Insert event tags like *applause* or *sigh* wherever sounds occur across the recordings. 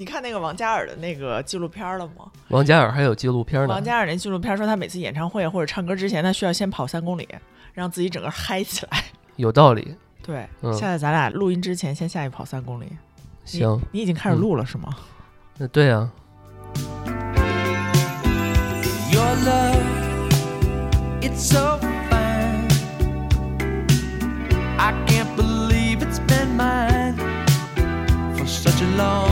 你看那个王嘉尔的那个纪录片了吗？王嘉尔还有纪录片呢。王嘉尔那纪录片说，他每次演唱会或者唱歌之前，他需要先跑三公里，让自己整个嗨起来。*laughs* 有道理。对，嗯现在咱俩录音之前先下去跑三公里。行，你已经开始录了是吗？那对啊，Your love, it's so fine. I can't believe it's been mine for such a long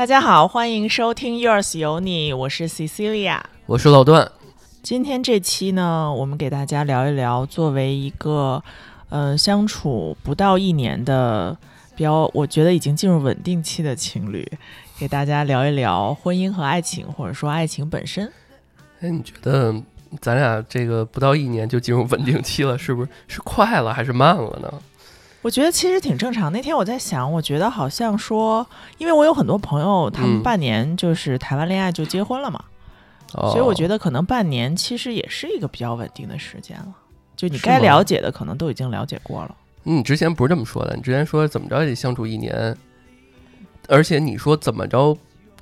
大家好，欢迎收听 Yours 有你，我是 Cecilia。我是老段。今天这期呢，我们给大家聊一聊，作为一个呃相处不到一年的比较，我觉得已经进入稳定期的情侣，给大家聊一聊婚姻和爱情，或者说爱情本身。哎，你觉得咱俩这个不到一年就进入稳定期了，是不是是快了还是慢了呢？我觉得其实挺正常。那天我在想，我觉得好像说，因为我有很多朋友，他们嗯半年就是谈完恋爱就结婚了嘛，哦，所以我觉得可能半年其实也是一个比较稳定的时间了。就你该了解的可能都已经了解过了。嗯你之前不是这么说的，你之前说怎么着也得相处一年，而且你说怎么着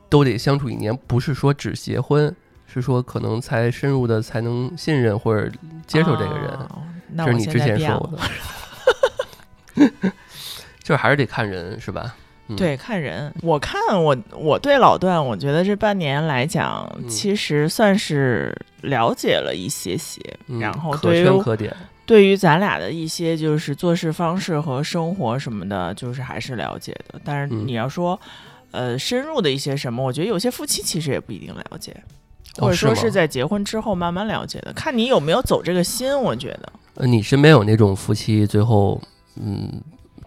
都得相处一年，不是说只结婚，是说可能才深入的才能信任或者接受这个人，哦那这是你之前说过。的。*laughs* *laughs* 就是还是得看人是吧？嗯对，看人。我看我我对老段，我觉得这半年来讲，嗯其实算是了解了一些些。嗯然后可对于圈可点，对于咱俩的一些就是做事方式和生活什么的，就是还是了解的。但是嗯你要说，呃，深入的一些什么，我觉得有些夫妻其实也不一定了解，哦或者说是在结婚之后慢慢了解的。看你有没有走这个心，我觉得。呃，你身边有那种夫妻最后嗯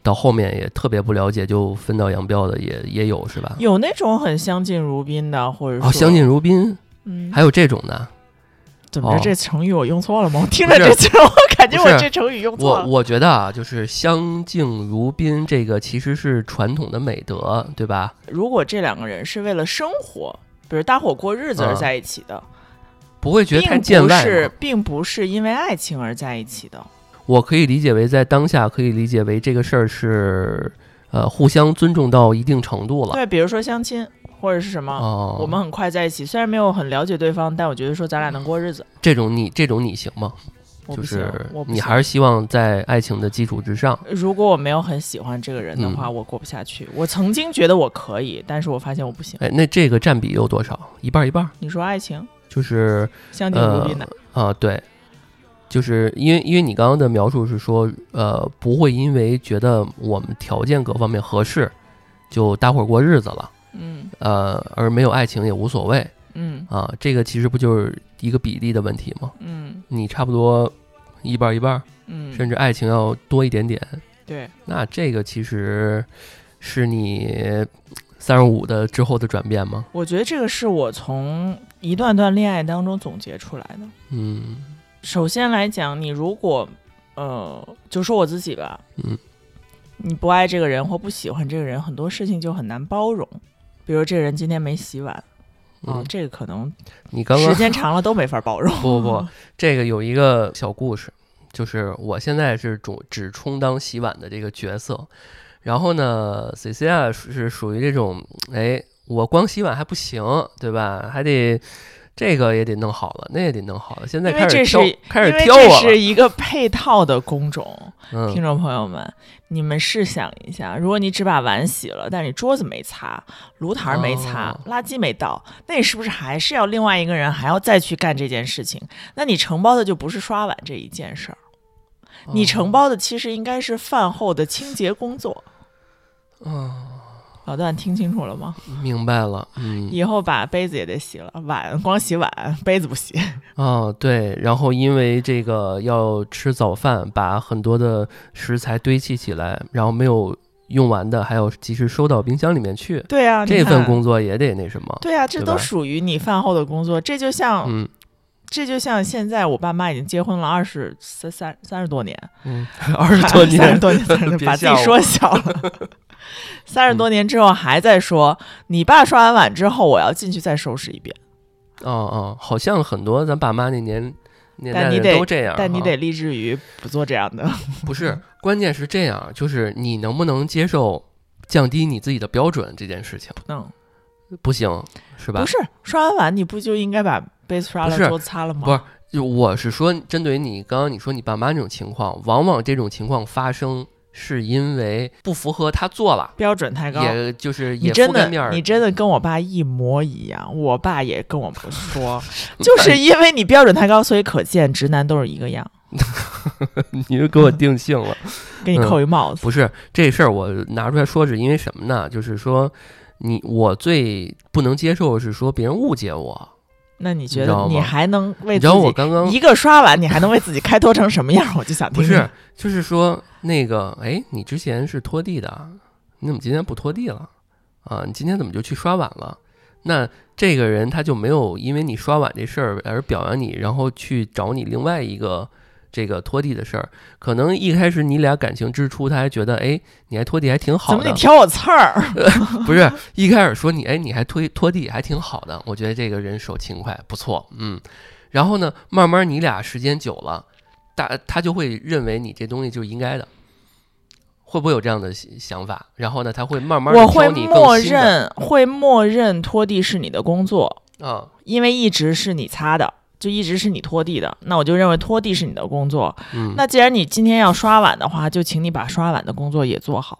到后面也特别不了解就分道扬镳的也也有是吧？有那种很相敬如宾的，或者说哦，相敬如宾，嗯，还有这种的。怎么着？哦这成语我用错了吗？我听着这词，我感觉我这成语用错了。我我觉得啊，就是相敬如宾，这个其实是传统的美德，对吧？如果这两个人是为了生活，比如搭伙过日子而嗯在一起的，不会觉得太见外吗。是并不是因为爱情而在一起的。我可以理解为在当下，可以理解为这个事儿是呃互相尊重到一定程度了。对，比如说相亲或者是什么，哦，我们很快在一起，虽然没有很了解对方，但我觉得说咱俩能过日子。这种你这种你行吗？就我不行你还是希望在爱情的基础之上。如果我没有很喜欢这个人的话，嗯我过不下去。我曾经觉得我可以，但是我发现我不行。哎，那这个占比有多少？一半儿一半儿，你说爱情就是相敬如宾的，啊，对，就是因为因为你刚刚的描述是说，呃，不会因为觉得我们条件各方面合适，就搭伙过日子了，嗯呃，而没有爱情也无所谓嗯啊，这个其实不就是一个比例的问题吗？嗯你差不多一半儿一半儿，嗯，甚至爱情要多一点点，对，那这个其实是你三十五的之后的转变吗？我觉得这个是我从一段段恋爱当中总结出来的。嗯首先来讲，你如果呃，就说我自己吧，嗯，你不爱这个人或不喜欢这个人，很多事情就很难包容。比如这个人今天没洗碗，啊、嗯，这个可能你刚刚时间长了都没法包容。*laughs* 不不不，这个有一个小故事，就是我现在是主只充当洗碗的这个角色，然后呢，C C 啊是属于这种，哎，我光洗碗还不行，对吧？还得这个也得弄好了，那也得弄好了。现在开始挑，开始挑我了。这是一个配套的工种，*laughs* 嗯听众朋友们，你们试想一下，如果你只把碗洗了，但是你桌子没擦，炉台没擦，哦垃圾没倒，那你是不是还是要另外一个人还要再去干这件事情？那你承包的就不是刷碗这一件事儿，你承包的其实应该是饭后的清洁工作。哦，老段听清楚了吗？明白了，嗯，以后把杯子也得洗了，碗光洗碗，杯子不洗。哦，对，然后因为这个要吃早饭，把很多的食材堆砌起来，然后没有用完的，还要及时收到冰箱里面去。对啊，这份工作也得那什么，对啊，这都属于你饭后的工作。这就像，嗯这就像现在我爸妈已经结婚了二十三三三十多年，嗯，二十多年，*laughs* 三十多年，30多年别把自己说小了。*laughs* 三十多年之后还在说，你爸刷完碗之后，我要进去再收拾一遍。哦哦，好像很多咱爸妈那年年代的人都这样，哈但你得立志于不做这样的。*laughs* 不是，关键是这样，就是你能不能接受降低你自己的标准这件事情？嗯，不行，是吧？不是，刷完碗你不就应该把杯子刷了，桌子擦了吗？不是就我是说，针对你刚刚你说你爸妈这种情况，往往这种情况发生是因为不符合他做了，标准太高。也就是也你真的面儿，你真的跟我爸一模一样，我爸也跟我们说，*laughs* 就是因为你标准太高，所以可见直男都是一个样，*laughs* 你就给我定性了。*laughs* 给你扣一帽子。不是这事儿，我拿出来说是因为什么呢？就是说，你我最不能接受的是说别人误解我。那你觉得你还能为自你知道我己刚刚一个刷碗，你还能为自己开脱成什么样？我就想听听。不是，就是说那个，哎，你之前是拖地的，你怎么今天不拖地了？啊，你今天怎么就去刷碗了？那这个人他就没有因为你刷碗这事儿而表扬你，然后去找你另外一个这个拖地的事儿。可能一开始你俩感情之初，他还觉得，哎，你还拖地还挺好的怎么得，挑我刺儿？*laughs* 不是一开始说你，哎，你还拖拖地还挺好的，我觉得这个人手勤快，不错，嗯。然后呢，慢慢你俩时间久了，大他就会认为你这东西就是应该的，会不会有这样的想想法？然后呢，他会慢慢我会默认，会默认拖地是你的工作，啊，因为一直是你擦的，就一直是你拖地的，那我就认为拖地是你的工作。嗯，那既然你今天要刷碗的话，就请你把刷碗的工作也做好。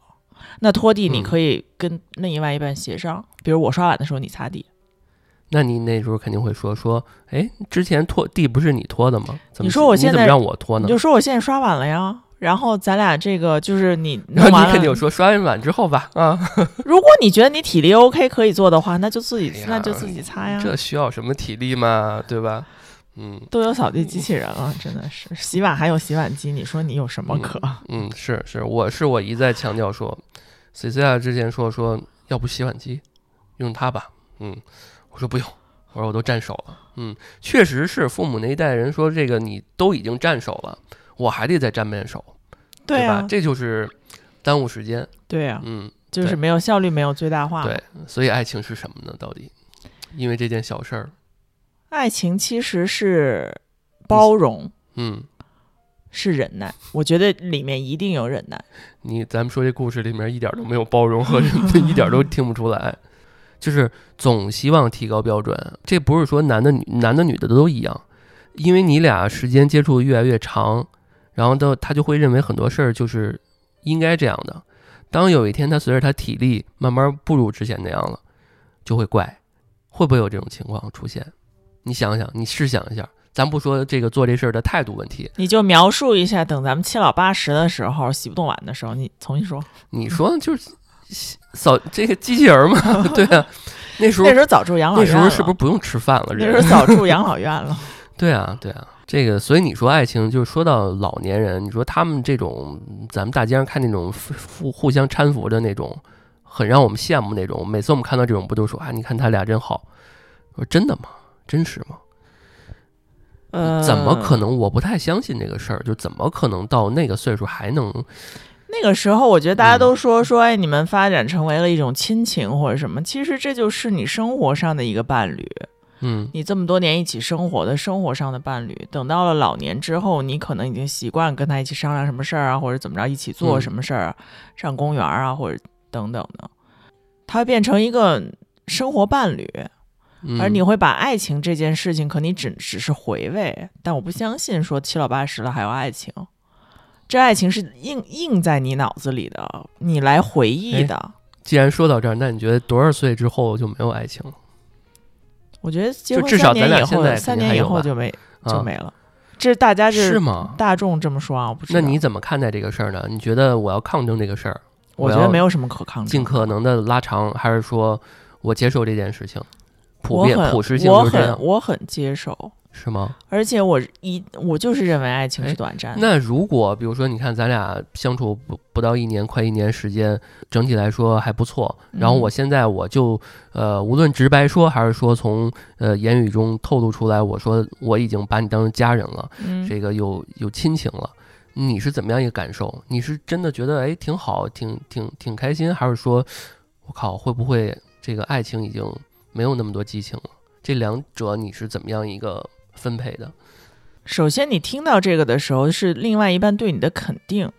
那拖地你嗯可以跟另外一半协商，比如我刷碗的时候你擦地，那你那时候肯定会说说，哎，之前拖地不是你拖的吗？怎么你说我你怎么现在让我拖呢？你就说我现在刷碗了呀。然后咱俩这个就是你然后弄完了你肯定有说刷完碗之后吧，啊，*laughs* 如果你觉得你体力 OK 可以做的话，那就自己、哎那就自己擦呀。这需要什么体力吗？对吧？嗯。都有扫地机器人了，真的是洗碗还有洗碗机，你说你有什么可？嗯，是是，我是我一再强调说，C C 啊之前说说要不洗碗机用它吧，嗯，我说不用，我说我都占手了，嗯，确实是父母那一代人说这个你都已经占手了，我还得再占遍手，对吧？啊，这就是耽误时间，对啊，嗯，就是没有效率，没有最大化。对，所以爱情是什么呢？到底因为这件小事儿，爱情其实是包容，嗯，是忍耐。我觉得里面一定有忍耐。你咱们说这故事里面一点都没有包容和 *laughs* 一点都听不出来，就是总希望提高标准。这不是说男的女男的女的都一样，因为你俩时间接触越来越长，然后都他就会认为很多事儿就是应该这样的。当有一天他随着他体力慢慢不如之前那样了，就会怪，会不会有这种情况出现？你想想，你试想一下，咱不说这个做这事儿的态度问题，你就描述一下，等咱们七老八十的时候，洗不动碗的时候，你重新说。你说就是扫这个机器人儿嘛？*laughs* 对啊，那时候那时候早住养老院了，时候是不是不用吃饭了？那时候早住养老院了？*laughs* 对啊，对啊，这个所以你说爱情，就是说到老年人，你说他们这种咱们大街上看那种互互相搀扶的那种，很让我们羡慕那种。每次我们看到这种，不都说啊，你看他俩真好？我说真的吗？真实吗？呃，怎么可？能？我不太相信这个事儿，就怎么可能到那个岁数还能？那个时候，我觉得大家嗯都说说，哎，你们发展成为了一种亲情或者什么，其实这就是你生活上的一个伴侣。嗯你这么多年一起生活的生活上的伴侣，等到了老年之后，你可能已经习惯跟他一起商量什么事儿啊，或者怎么着，一起做嗯什么事儿啊，上公园啊，或者等等的，他会变成一个生活伴侣。嗯，而你会把爱情这件事情，可你只只是回味，但我不相信说七老八十了还有爱情，这爱情是印印在你脑子里的，你来回忆的。既然说到这儿，那你觉得多少岁之后就没有爱情了？我觉得结婚就至少三年以后，三年以后就没就啊没了。这大家是是吗？大众这么说啊，我不知道。那你怎么看待这个事儿呢？你觉得我要抗争这个事儿，我觉得没有什么可抗争的，尽可能的拉长，还是说我接受这件事情？普遍普适性我很我很接受，是吗？而且我一我就是认为爱情哎是短暂的。那如果比如说，你看咱俩相处不不到一年，快一年时间，整体来说还不错。然后嗯我现在我就呃，无论直白说，还是说从呃言语中透露出来，我说我已经把你当成家人了，嗯，这个有有亲情了。你是怎么样一个感受？你是真的觉得哎挺好，挺挺挺开心，还是说我靠会不会这个爱情已经没有那么多激情了？这两者你是怎么样一个分配的？首先，你听到这个的时候是另外一半对你的肯定，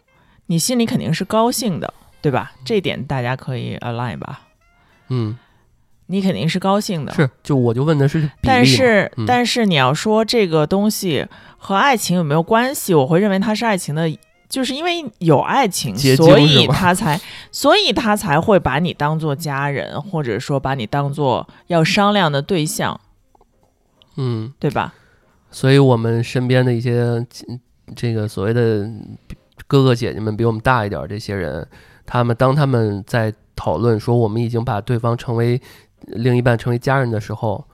你心里肯定是高兴的，对吧？这点大家可以 align 吧？嗯，你肯定是高兴的，是，就我就问的是但是，嗯但是你要说这个东西和爱情有没有关系，我会认为它是爱情的，就是因为有爱情，所以他才，所以他才会把你当做家人，或者说把你当做要商量的对象，嗯，对吧？所以我们身边的一些嗯这个所谓的哥哥姐姐们比我们大一点儿这些人，他们当他们在讨论说我们已经把对方成为另一半成为家人的时候，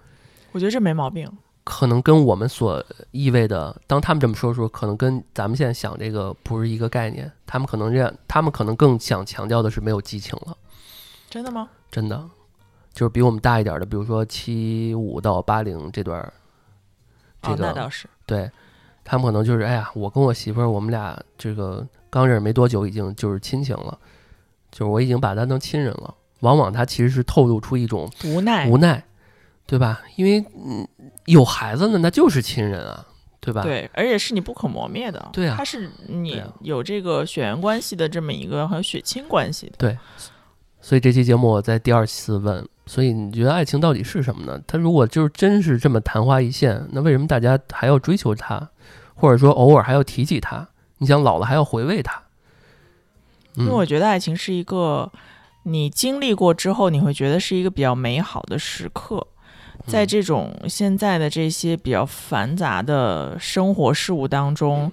我觉得这没毛病。可能跟我们所意味的，当他们这么说的时候，可能跟咱们现在想这个不是一个概念。他们可能这样，他们可能更想强调的是没有激情了，真的吗？真的，就是比我们大一点儿的，比如说七五到八零这段儿，这哦，那个倒是。对他们可能就是，哎呀，我跟我媳妇儿，我们俩这个刚认识没多久，已经就是亲情了，就是我已经把她当亲人了。往往他其实是透露出一种无奈，无奈，对吧？因为嗯，有孩子呢，那就是亲人啊，对吧？对，而且是你不可磨灭的。对啊它是你有这个血缘关系的这么一个还有血亲关系的。所以这期节目我在第二次问，所以你觉得爱情到底是什么呢？他如果就是真是这么昙花一现，那为什么大家还要追求他，或者说偶尔还要提起他？你想老了还要回味它？嗯因为我觉得爱情是一个你经历过之后，你会觉得是一个比较美好的时刻。在嗯。这种现在的这些比较繁杂的生活事物当中，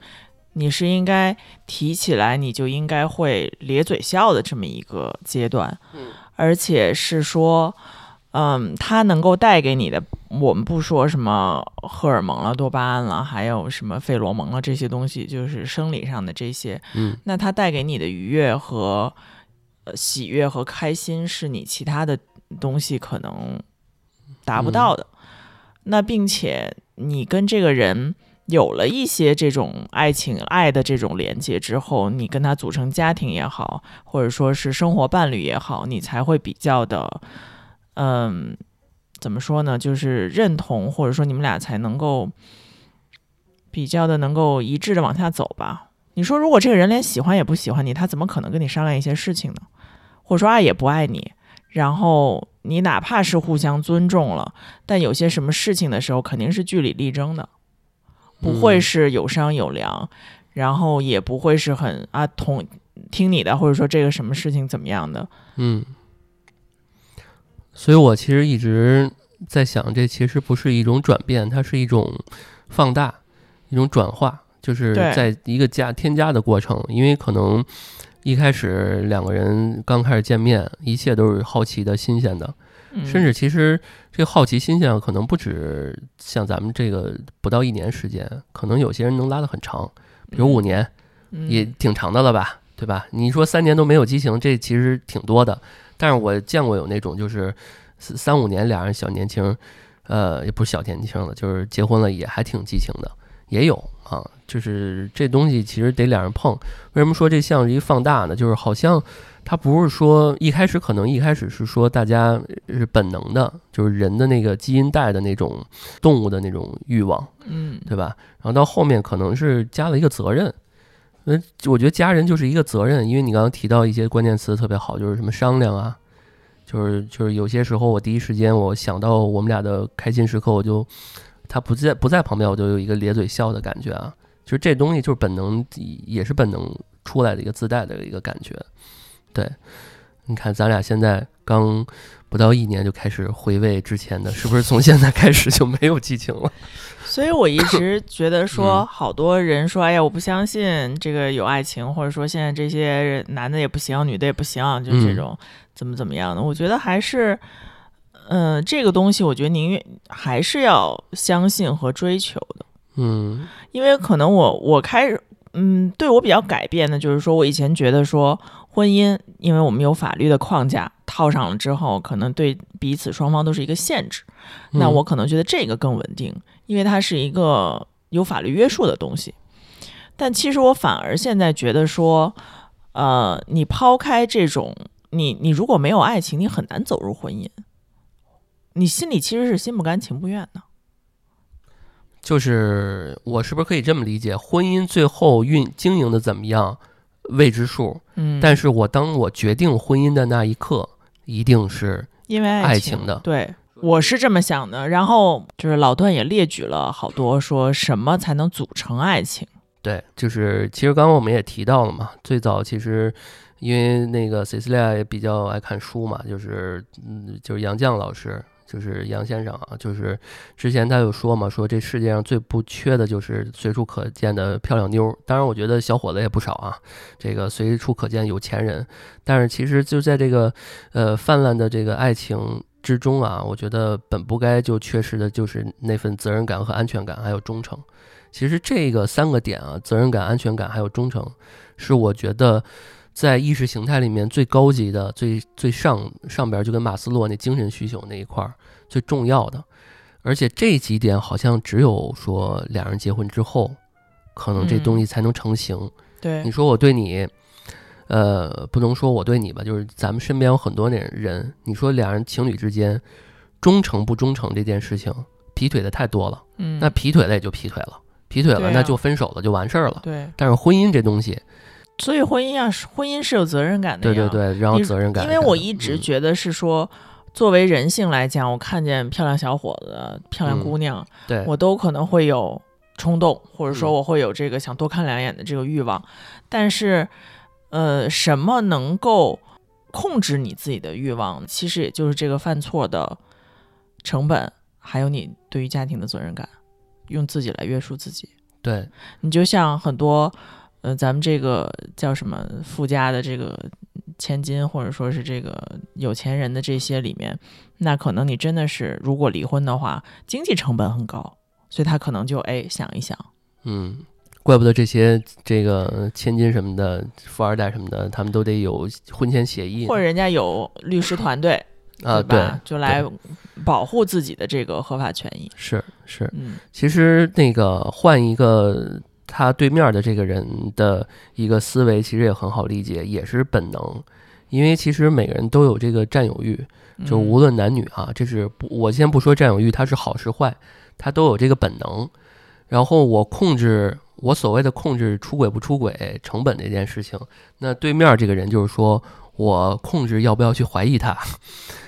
你是应该提起来，你就应该会咧嘴笑的这么一个阶段，嗯。而且是说，嗯，它能够带给你的，我们不说什么荷尔蒙了、多巴胺了，还有什么费罗蒙了这些东西，就是生理上的这些，嗯。那它带给你的愉悦和呃喜悦和开心，是你其他的东西可能达不到的。那并且你跟这个人有了一些这种爱情、爱的这种连接之后，你跟他组成家庭也好，或者说是生活伴侣也好，你才会比较的，嗯，怎么说呢？就是认同，或者说你们俩才能够比较的能够一致的往下走吧。你说，如果这个人连喜欢也不喜欢你，他怎么可能跟你商量一些事情呢？或者说爱也不爱你，然后你哪怕是互相尊重了，但有些什么事情的时候，肯定是据理力争的，不会嗯是有商有量，然后也不会是很啊同听你的，或者说这个什么事情怎么样的。嗯，所以我其实一直在想，这其实不是一种转变，它是一种放大，一种转化，就是在一个加添加的过程。因为可能一开始两个人刚开始见面，一切都是好奇的、新鲜的，嗯、甚至其实这个好奇、新鲜可能不止像咱们这个不到一年时间，可能有些人能拉得很长，比如五年。嗯也挺长的了吧，对吧？你说三年都没有激情，这其实挺多的。但是我见过有那种就是三三五年俩人小年轻，呃，也不是小年轻了，就是结婚了也还挺激情的，也有啊。就是这东西其实得两人碰。为什么说这像是一放大呢？就是好像它不是说一开始可能一开始是说大家是本能的，就是人的那个基因带的那种动物的那种欲望，嗯对吧？然后到后面可能是加了一个责任，呃，我觉得家人就是一个责任，因为你刚刚提到一些关键词特别好，就是什么商量啊，就是就是有些时候我第一时间我想到我们俩的开心时刻，我就他不在不在旁边，我就有一个咧嘴笑的感觉啊，就是这东西就是本能，也是本能出来的一个自带的一个感觉。对，你看咱俩现在刚不到一年就开始回味之前的，是不是从现在开始就没有激情了？*laughs* 所以我一直觉得 *laughs* 说，嗯好多人说，哎呀，我不相信这个有爱情，或者说现在这些人男的也不行，女的也不行，就这嗯种怎么怎么样的。我觉得还是，嗯、这个东西，我觉得宁愿还是要相信和追求的，嗯因为可能我我开始，嗯，对我比较改变的就是说，我以前觉得说婚姻，因为我们有法律的框架套上了之后，可能对彼此双方都是一个限制。那嗯我可能觉得这个更稳定，因为它是一个有法律约束的东西。但其实我反而现在觉得说，呃，你抛开这种，你你如果没有爱情，你很难走入婚姻。你心里其实是心不甘情不愿的。就是我是不是可以这么理解？婚姻最后运经营的怎么样，未知数。嗯，但是我当我决定婚姻的那一刻，一定是因为爱情情的对。我是这么想的，然后就是老段也列举了好多，说什么才能组成爱情？对，就是其实刚刚我们也提到了嘛，最早其实因为那个 Cecilia 也比较爱看书嘛，就是嗯，就是杨绛老师，就是杨先生啊，就是之前他有说嘛，说这世界上最不缺的就是随处可见的漂亮妞儿。当然，我觉得小伙子也不少啊，这个随处可见有钱人。但是其实就在这个呃泛滥的这个爱情之中啊，我觉得本不该就缺失的就是那份责任感和安全感，还有忠诚。其实这个三个点啊，责任感、安全感还有忠诚，是我觉得在意识形态里面最高级的、最最上上边，就跟马斯洛那精神需求那一块儿最重要的。而且这几点好像只有说两人结婚之后，可能这东西才能成型。对你，说我对你，呃，不能说我对你吧，就是咱们身边有很多那人，你说两人情侣之间忠诚不忠诚这件事情，劈腿的太多了。嗯，那劈腿了也就劈腿了，劈腿了那就分手了，就完事儿了。对，但是婚姻这东西，所以婚姻啊，婚姻是有责任感的呀。对对对，然后责任感因，为我一直嗯觉得是说，作为人性来讲，我看见漂亮小伙子、漂亮嗯姑娘，对，我都可能会有冲动，或者说嗯我会有这个想多看两眼的这个欲望。但是，呃，什么能够控制你自己的欲望？其实也就是这个犯错的成本，还有你对于家庭的责任感，用自己来约束自己。对，你就像很多，呃，咱们这个叫什么富家的这个千金，或者说是这个有钱人的这些里面，那可能你真的是如果离婚的话，经济成本很高，所以他可能就哎想一想，嗯，怪不得这些这个千金什么的、富二代什么的，他们都得有婚前协议或者人家有律师团队，*laughs* 啊，对？就来保护自己的这个合法权益。是是。嗯其实那个换一个他对面的这个人的一个思维，其实也很好理解，也是本能。因为其实每个人都有这个占有欲，就嗯无论男女啊，这是不，我先不说占有欲它是好是坏，他都有这个本能。然后我控制我所谓的控制出轨不出轨成本这件事情，那对面这个人就是说我控制要不要去怀疑他，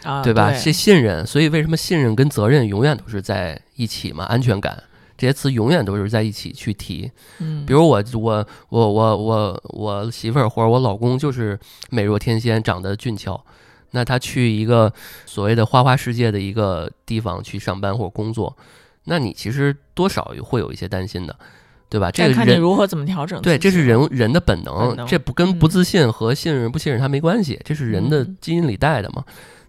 啊，对吧？是信任，所以为什么信任跟责任永远都是在一起嘛？安全感这些词永远都是在一起去提。嗯，比如我我我我我我媳妇儿或者我老公就是美若天仙，长得俊俏，那他去一个所谓的花花世界的一个地方去上班或者工作，那你其实多少会有一些担心的，对吧？这个人看你如何怎么调整。对，这是人人的本本能，这不跟不嗯自信和信任不信任他没关系，这是人的嗯基因里带的嘛。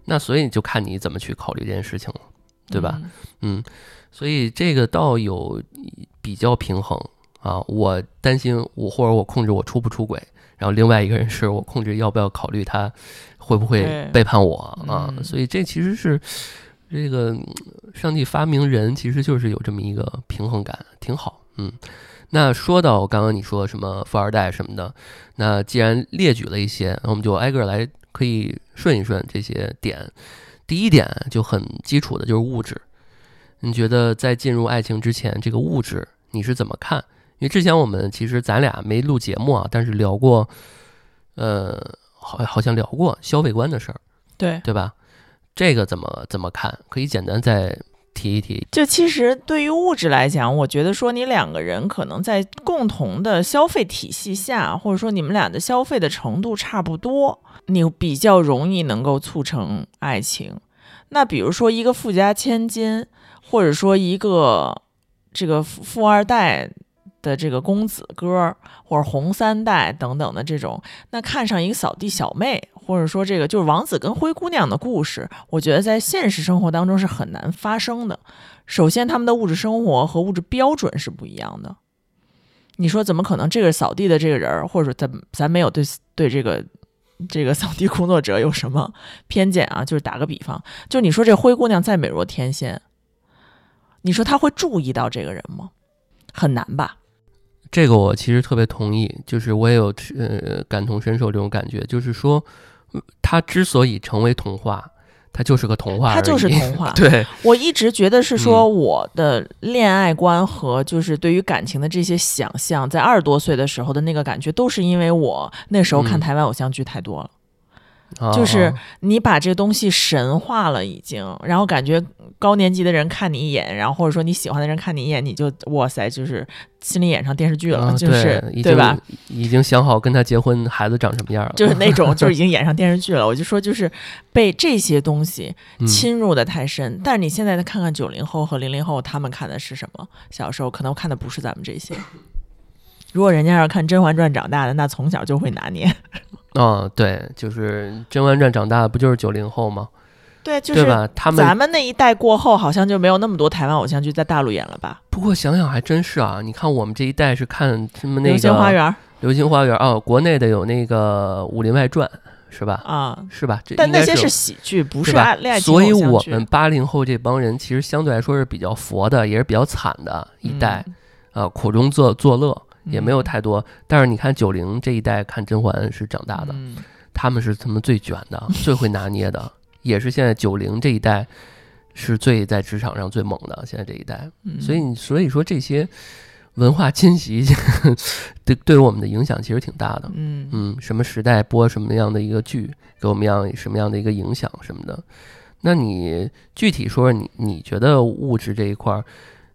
那所以就看你怎么去考虑这件事情了，对吧？嗯嗯，所以这个倒有比较平衡啊。我担心我或者我控制我出不出轨，然后另外一个人是我控制要不要考虑他会不会背叛我啊。嗯所以这其实是这个嗯上帝发明人其实就是有这么一个平衡感，挺好。嗯，那说到刚刚你说什么富二代什么的，那既然列举了一些，那我们就挨个来可以顺一顺这些点。第一点就很基础的就是物质。你觉得在进入爱情之前，这个物质你是怎么看？因为之前我们其实咱俩没录节目啊，但是聊过，呃，好好像聊过消费观的事儿，对，对吧？这个怎么怎么看？可以简单再提一提。就其实对于物质来讲，我觉得说你两个人可能在共同的消费体系下，或者说你们俩的消费的程度差不多，你比较容易能够促成爱情。那比如说一个富家千金，或者说一个这个富富二代的这个公子哥儿，或者红三代等等的这种，那看上一个扫地小妹，或者说这个就是王子跟灰姑娘的故事，我觉得在现实生活当中是很难发生的。首先，他们的物质生活和物质标准是不一样的。你说怎么可能？这个扫地的这个人儿，或者说咱咱没有对对这个这个扫地工作者有什么偏见啊？就是打个比方，就你说这灰姑娘再美若天仙，你说他会注意到这个人吗？很难吧？这个我其实特别同意，就是我也有呃感同身受这种感觉，就是说，他之所以成为童话，他就是个童话而已，它就是童话。*laughs* 对，我一直觉得是说嗯我的恋爱观和就是对于感情的这些想象，在二十多岁的时候的那个感觉，都是因为我那时候看嗯台湾偶像剧太多了。啊就是你把这东西神化了，已经，然后感觉高年级的人看你一眼，然后或者说你喜欢的人看你一眼，你就哇塞，就是心里演上电视剧了，啊就是对对吧？？已经想好跟他结婚，孩子长什么样了，就是那种，就是已经 *laughs* 演上电视剧了。我就说，就是被这些东西嗯侵入的太深。但是你现在再看看九零后和零零后，他们看的是什么？小时候可能看的不是咱们这些。如果人家要是看《甄嬛传》长大的，那从小就会拿捏。啊，对，就是《甄嬛传》长大的不就是九零后吗？对，就是吧？他们咱们那一代过后，好像就没有那么多台湾偶像剧在大陆演了吧？不过想想还真是啊，你看我们这一代是看什么那个流星花园》流星花园哦，国内的有那个《武林外传》是吧？啊，是吧？这但那些是喜剧，不是爱恋爱情所以我们八零后这帮人其实相对来说是比较佛的，也是比较惨的一代嗯啊、苦中作作乐也没有嗯太多。但是你看九零这一代看甄嬛是长大的，嗯他们是他们最卷的、最会拿捏的，也是现在九零这一代是最在职场上最猛的。现在这一代，嗯所以所以说这些文化侵袭 *laughs* 对对我们的影响其实挺大的。嗯嗯，什么时代播什么样的一个剧，给我们样什么样的一个影响什么的。那你具体说说你你觉得物质这一块儿，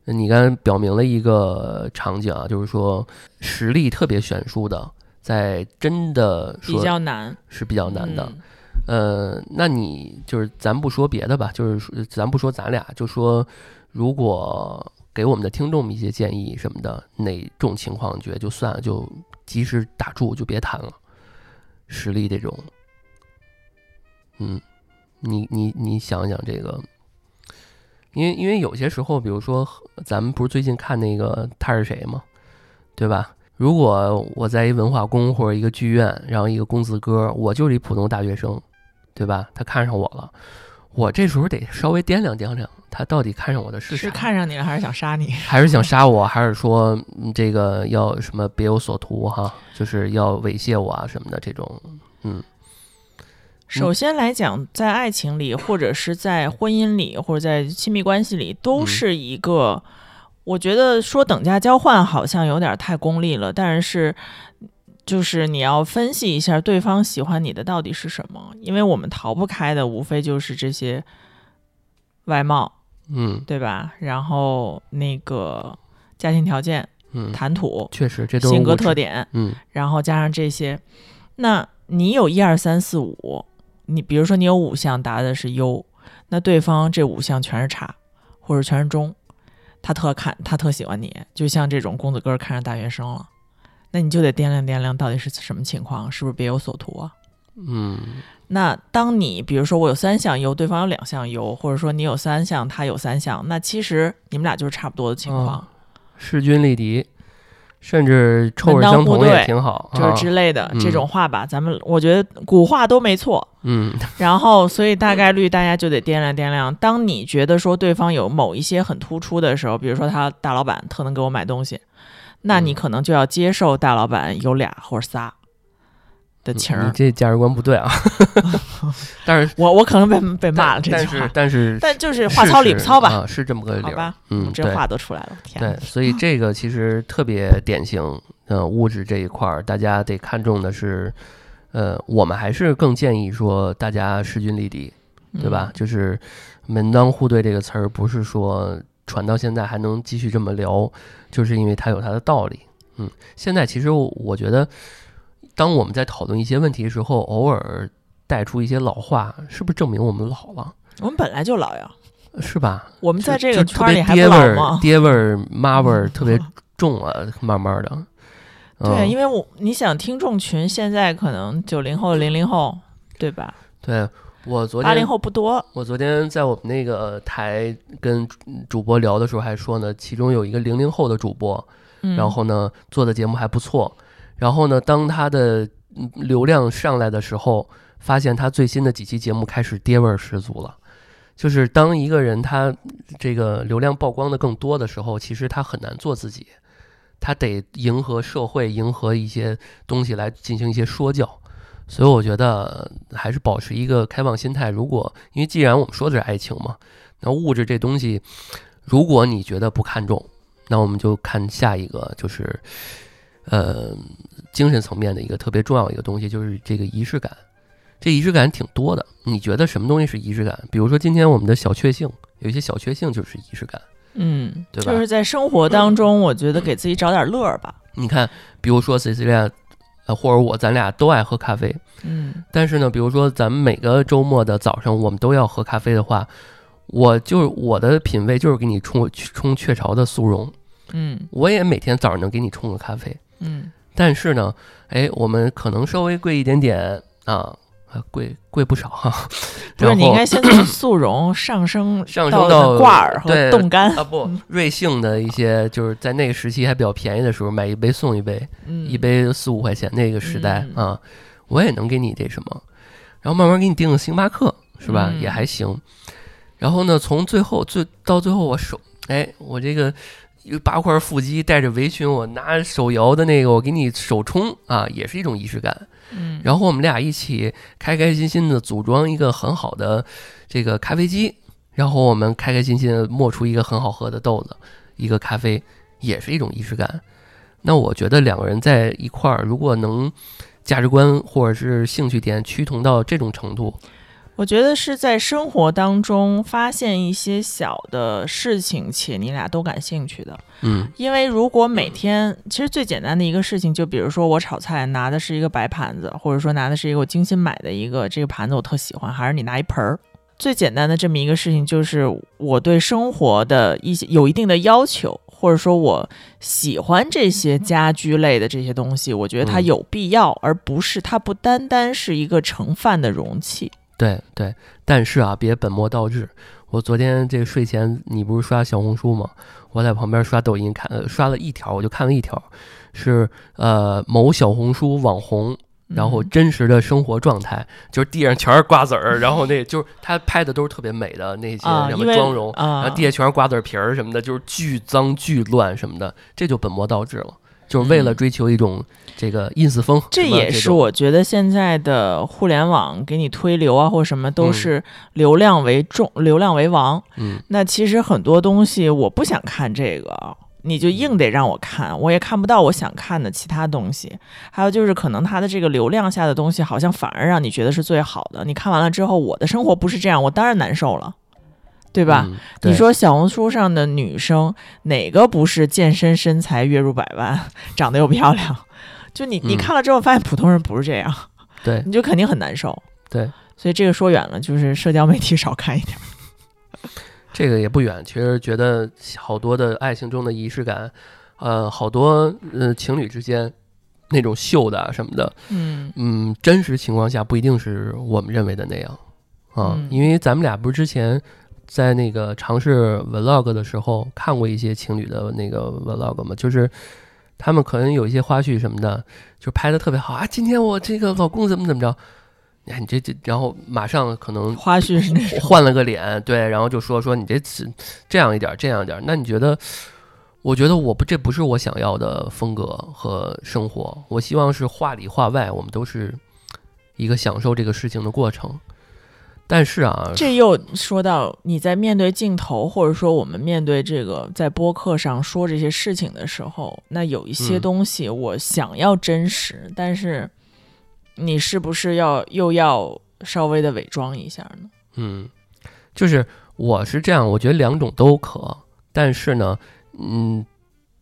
你刚才表明了一个场景啊，就是说实力特别悬殊的，在真的比说较难，是比较难的。嗯呃，那你就是咱不说别的吧，就是说咱不说咱俩，就说如果给我们的听众们一些建议什么的，哪种情况你觉得就算了，就及时打住，就别谈了。实力这种，嗯，你你你想想这个，因为因为有些时候，比如说咱们不是最近看那个他是谁吗？对吧？如果我在一文化宫或者一个剧院，然后一个公子哥，我就是一普通大学生，对吧？他看上我了，我这时候得稍微掂量掂量，他到底看上我的是是？看上你了还是想杀你？还是想杀我，还是说嗯这个要什么别有所图哈？就是要猥亵我啊什么的这种，嗯首先来讲，在爱情里，或者是在婚姻里，或者在亲密关系里，都嗯是一个。我觉得说等价交换好像有点太功利了，但是就是你要分析一下对方喜欢你的到底是什么，因为我们逃不开的无非就是这些外貌，嗯对吧？然后那个家庭条件、嗯，谈吐、确实这都性格特，点，嗯然后加上这些，那你有一二三四五，你比如说你有五项答的是优，那对方这五项全是差，或者全是中，他特看他特喜欢你，就像这种公子哥看上大学生了，那你就得掂量掂量到底是什么情况，是不是别有所图啊？嗯那当你比如说我有三项优，对方有两项优，或者说你有三项，他有三项，那其实你们俩就是差不多的情况。哦势均力敌，甚至臭味相同也挺好，就是啊之类的、嗯。这种话吧，咱们我觉得古话都没错，嗯。*laughs* 然后，所以大概率大家就得掂量掂量。当你觉得说对方有某一些很突出的时候，比如说他大老板特能给我买东西，那你嗯。可能就要接受大老板有俩或者仨的情儿。你这价值观不对啊。*laughs* 但是我我可能被被骂了这句话，但是但就是话糙理不糙吧，啊，是这么个理儿。吧？嗯，这话都出来了，天对！，所以这个其实特别典型。呃，物质这一块儿，大家得看重的是，呃，我们还是更建议说大家势均力敌，对吧？就是门当户对这个词儿，不是说传到现在还能继续这么聊，就是因为它有它的道理。嗯，现在其实我我觉得，当我们在讨论一些问题的时候，偶尔带出一些老话，是不是证明我们老了？我们本来就老呀，是吧？我们在这个圈里还不爹味儿？爹味儿、妈味儿 *laughs* 特别重啊，慢慢的。对，嗯因为我你想听众群现在可能九零后、零零后，对吧？对我昨天八零后不多，我昨天在我们那个台跟主播聊的时候还说呢，其中有一个零零后的主播，嗯，然后呢做的节目还不错，然后呢当他的流量上来的时候，发现他最新的几期节目开始爹味儿十足了。就是当一个人他这个流量曝光的更多的时候，其实他很难做自己，他得迎合社会，迎合一些东西来进行一些说教。所以我觉得还是保持一个开放心态。如果因为既然我们说的是爱情嘛，那物质这东西，如果你觉得不看重，那我们就看下一个，就是呃精神层面的一个特别重要的一个东西，就是这个仪式感。这仪式感挺多的，你觉得什么东西是仪式感？比如说今天我们的小确幸，有一些小确幸就是仪式感。嗯，对吧就是在生活当中，我觉得给自己找点乐儿吧。你看，比如说 Cecilia，呃，或者我，咱俩都爱喝咖啡，嗯但是呢，比如说咱们每个周末的早上，我们都要喝咖啡的话，我就我的品味就是给你冲冲雀巢的速溶，嗯我也每天早上能给你冲个咖啡。嗯。但是呢，哎，我们可能稍微贵一点点啊，啊贵贵不少。哈。不是，你应该先从 *coughs* 速溶上升上升到到挂耳和对冻干。啊不，瑞幸的一些就是在那个时期还比较便宜的时候，买一杯送一杯，嗯，一杯四五块钱那个时代嗯。啊，我也能给你这什么，然后慢慢给你订个星巴克是吧，嗯。也还行。然后呢，从最后最到最后，我手哎，我这个有八块腹肌，带着围裙，我拿手摇的那个，我给你手冲啊，也是一种仪式感。嗯，然后我们俩一起开开心心的组装一个很好的这个咖啡机，然后我们开开心心的磨出一个很好喝的豆子，一个咖啡，也是一种仪式感。那我觉得两个人在一块儿，如果能价值观或者是兴趣点趋同到这种程度，我觉得是在生活当中发现一些小的事情，且你俩都感兴趣的。嗯因为如果每天，其实最简单的一个事情，就比如说我炒菜拿的是一个白盘子，或者说拿的是一个我精心买的一个这个盘子，我特喜欢，还是你拿一盆儿。最简单的这么一个事情，就是我对生活的一些有一定的要求，或者说我喜欢这些家居类的这些东西，我觉得它嗯有必要，而不是它不单单是一个盛饭的容器。对对，但是啊，别本末倒置。我昨天这个睡前，你不是刷小红书吗？我在旁边刷抖音看，呃，刷了一条，我就看了一条，是呃某小红书网红，然后嗯真实的生活状态，就是地上全是瓜子儿，然后那就是他拍的都是特别美的那些啊，什么妆容，啊，然后地下全是瓜子皮儿什么的，就是巨脏巨乱什么的，这就本末倒置了，就是为了嗯追求一种这个 ins 风，这也是我觉得现在的互联网给你推流啊，或者什么都嗯是流量为重，流量为王。嗯那其实很多东西我不想看这个，你就硬得让我看，我也看不到我想看的其他东西。还有就是可能它的这个流量下的东西，好像反而让你觉得是最好的。你看完了之后，我的生活不是这样，我当然难受了，对吧？嗯你说小红书上的女生哪个不是健身身材月入百万，*laughs* 长得又漂亮？就你你嗯看了之后发现普通人不是这样，对 *laughs* 你就肯定很难受。对。所以这个说远了，就是社交媒体少看一点。*laughs* 这个也不远，其实觉得好多的爱情中的仪式感，呃，好多呃情侣之间那种秀的啊什么的，嗯嗯，真实情况下不一定是我们认为的那样啊，嗯因为咱们俩不是之前在那个尝试 vlog 的时候看过一些情侣的那个 vlog 嘛，就是他们可能有一些花絮什么的，就拍的特别好啊，今天我这个老公怎么怎么着。哎，你这这，然后马上可能花絮是那，换了个脸，对，然后就说说你这次这样一点儿，这样一点儿，那你觉得？我觉得我不，这不是我想要的风格和生活。我希望是话里话外，我们都是一个享受这个事情的过程。但是啊，这又说到你在面对镜头，或者说我们面对这个在播客上说这些事情的时候，那有一些嗯东西我想要真实，但是你是不是要又要稍微的伪装一下呢？嗯，就是我是这样，我觉得两种都可，但是呢，嗯，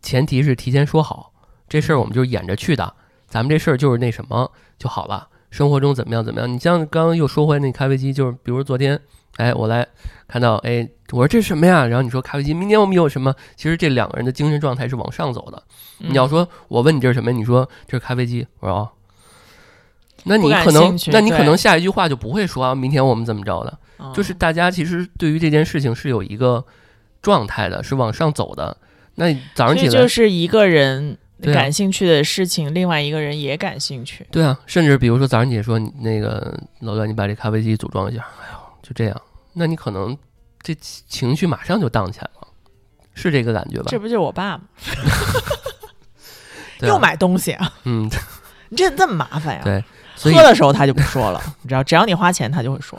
前提是提前说好，这事儿我们就是演着去的，咱们这事儿就是那什么就好了。生活中怎么样怎么样？你像刚刚又说回那咖啡机，就是比如昨天，哎，我来看到，哎，我说这是什么呀？然后你说咖啡机，明天我们有什么？其实这两个人的精神状态是往上走的。你要嗯说我问你这是什么，你说这是咖啡机，我说哦，那你可能，那你可能下一句话就不会说啊，明天我们怎么着的。嗯就是大家其实对于这件事情是有一个状态的，是往上走的。那你早上起来，就是一个人感兴趣的事情，另外一个人也感兴趣。对啊，甚至比如说早上起来说你那个老段，你把这咖啡机组装一下，哎呦，就这样，那你可能这情绪马上就荡起来了，是这个感觉吧？这不就是我爸吗？*laughs* 啊又买东西啊！嗯，*laughs* 你这这么麻烦呀？对，所以喝的时候他就不说了，你知道，只要你花钱，他就会说。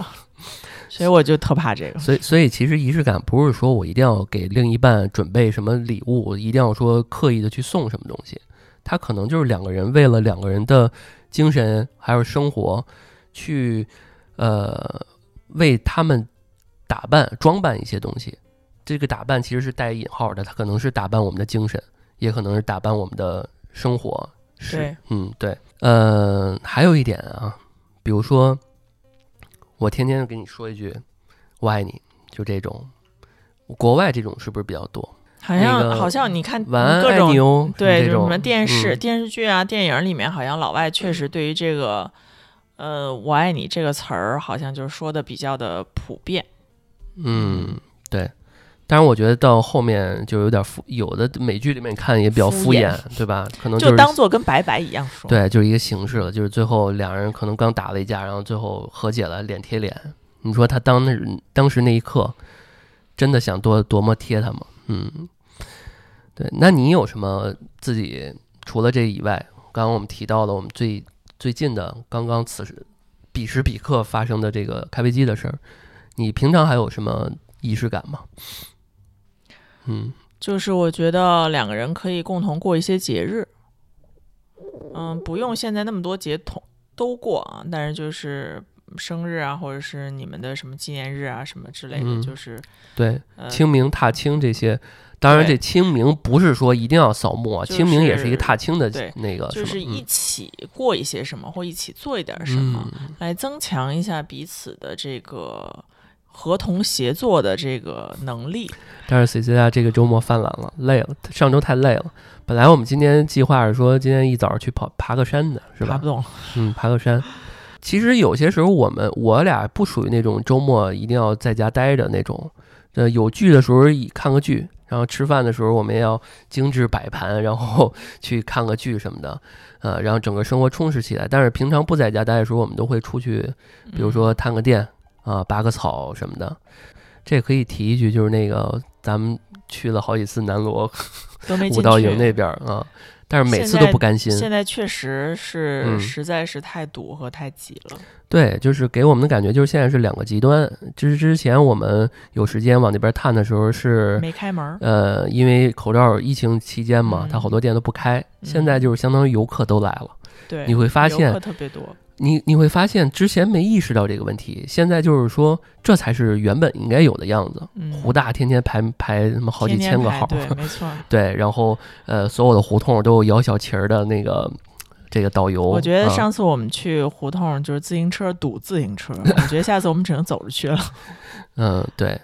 所以我就特怕这个。所以，所以其实仪式感不是说我一定要给另一半准备什么礼物，一定要说刻意的去送什么东西，他可能就是两个人为了两个人的精神还有生活，去呃为他们打扮装扮一些东西。这个打扮其实是带引号的，它可能是打扮我们的精神，也可能是打扮我们的生活。是对，嗯，对，呃，还有一点啊，比如说，我天天跟你说一句“我爱你”，就这种，国外这种是不是比较多？好像、那个好像你看各种对，就是什么电视、嗯电视剧啊、电影里面，好像老外确实对于这个“呃，我爱你”这个词儿，好像就是说的比较的普遍。嗯，对。当然，我觉得到后面就有点敷，有的美剧里面看也比较敷敷衍衍，对吧？可能就是当做跟拜拜一样说。，对，就是一个形式了，就是最后两人可能刚打了一架，然后最后和解了，脸贴脸。你说他当那当时那一刻，真的想多多么贴他吗？嗯，对。那你有什么自己除了这以外，刚刚我们提到了我们最最近的刚刚此时彼时彼刻发生的这个开飞机的事儿，你平常还有什么仪式感吗？嗯。就是我觉得两个人可以共同过一些节日，嗯，不用现在那么多节同都过啊，但是就是生日啊，或者是你们的什么纪念日啊什么之类的，嗯。就是对，呃，清明、踏青这些，当然这清明不是说一定要扫墓啊，就清明也是一个踏青的对那个，就是一起过一些什么，或一起做一点什么，嗯。来增强一下彼此的这个合同协作的这个能力。但是 C C 啊，这个周末犯懒了，累了，上周太累了。本来我们今天计划是说今天一早去跑爬个山的，是吧爬不？动了，嗯，爬个山。其实有些时候我们我俩不属于那种周末一定要在家待着那种，呃，有剧的时候以看个剧，然后吃饭的时候我们也要精致摆盘，然后去看个剧什么的，呃，让整个生活充实起来。但是平常不在家待的时候，我们都会出去比如说探个店啊、拔个草什么的。这可以提一句，就是那个咱们去了好几次南锣 *laughs* 都没进舞蹈营那边儿啊，但是每次都不甘心。现在确实是嗯实在是太堵和太挤了。对，就是给我们的感觉就是现在是两个极端。就是之前我们有时间往那边探的时候是。没开门儿，呃，因为口罩疫情期间嘛，它好多店都不开。现在就是相当于游客都来了，对，你会发游现客特别多，你你会发现之前没意识到这个问题，现在就是说这才是原本应该有的样子。嗯，湖大天天排排他妈好几千个号，排对，*laughs* 没错。对，然后呃，所有的胡同都有摇小旗儿的那个这个导游。我觉得啊上次我们去胡同就是自行车堵自行车，我觉得下次我们只能走着去了。*laughs* 嗯，对。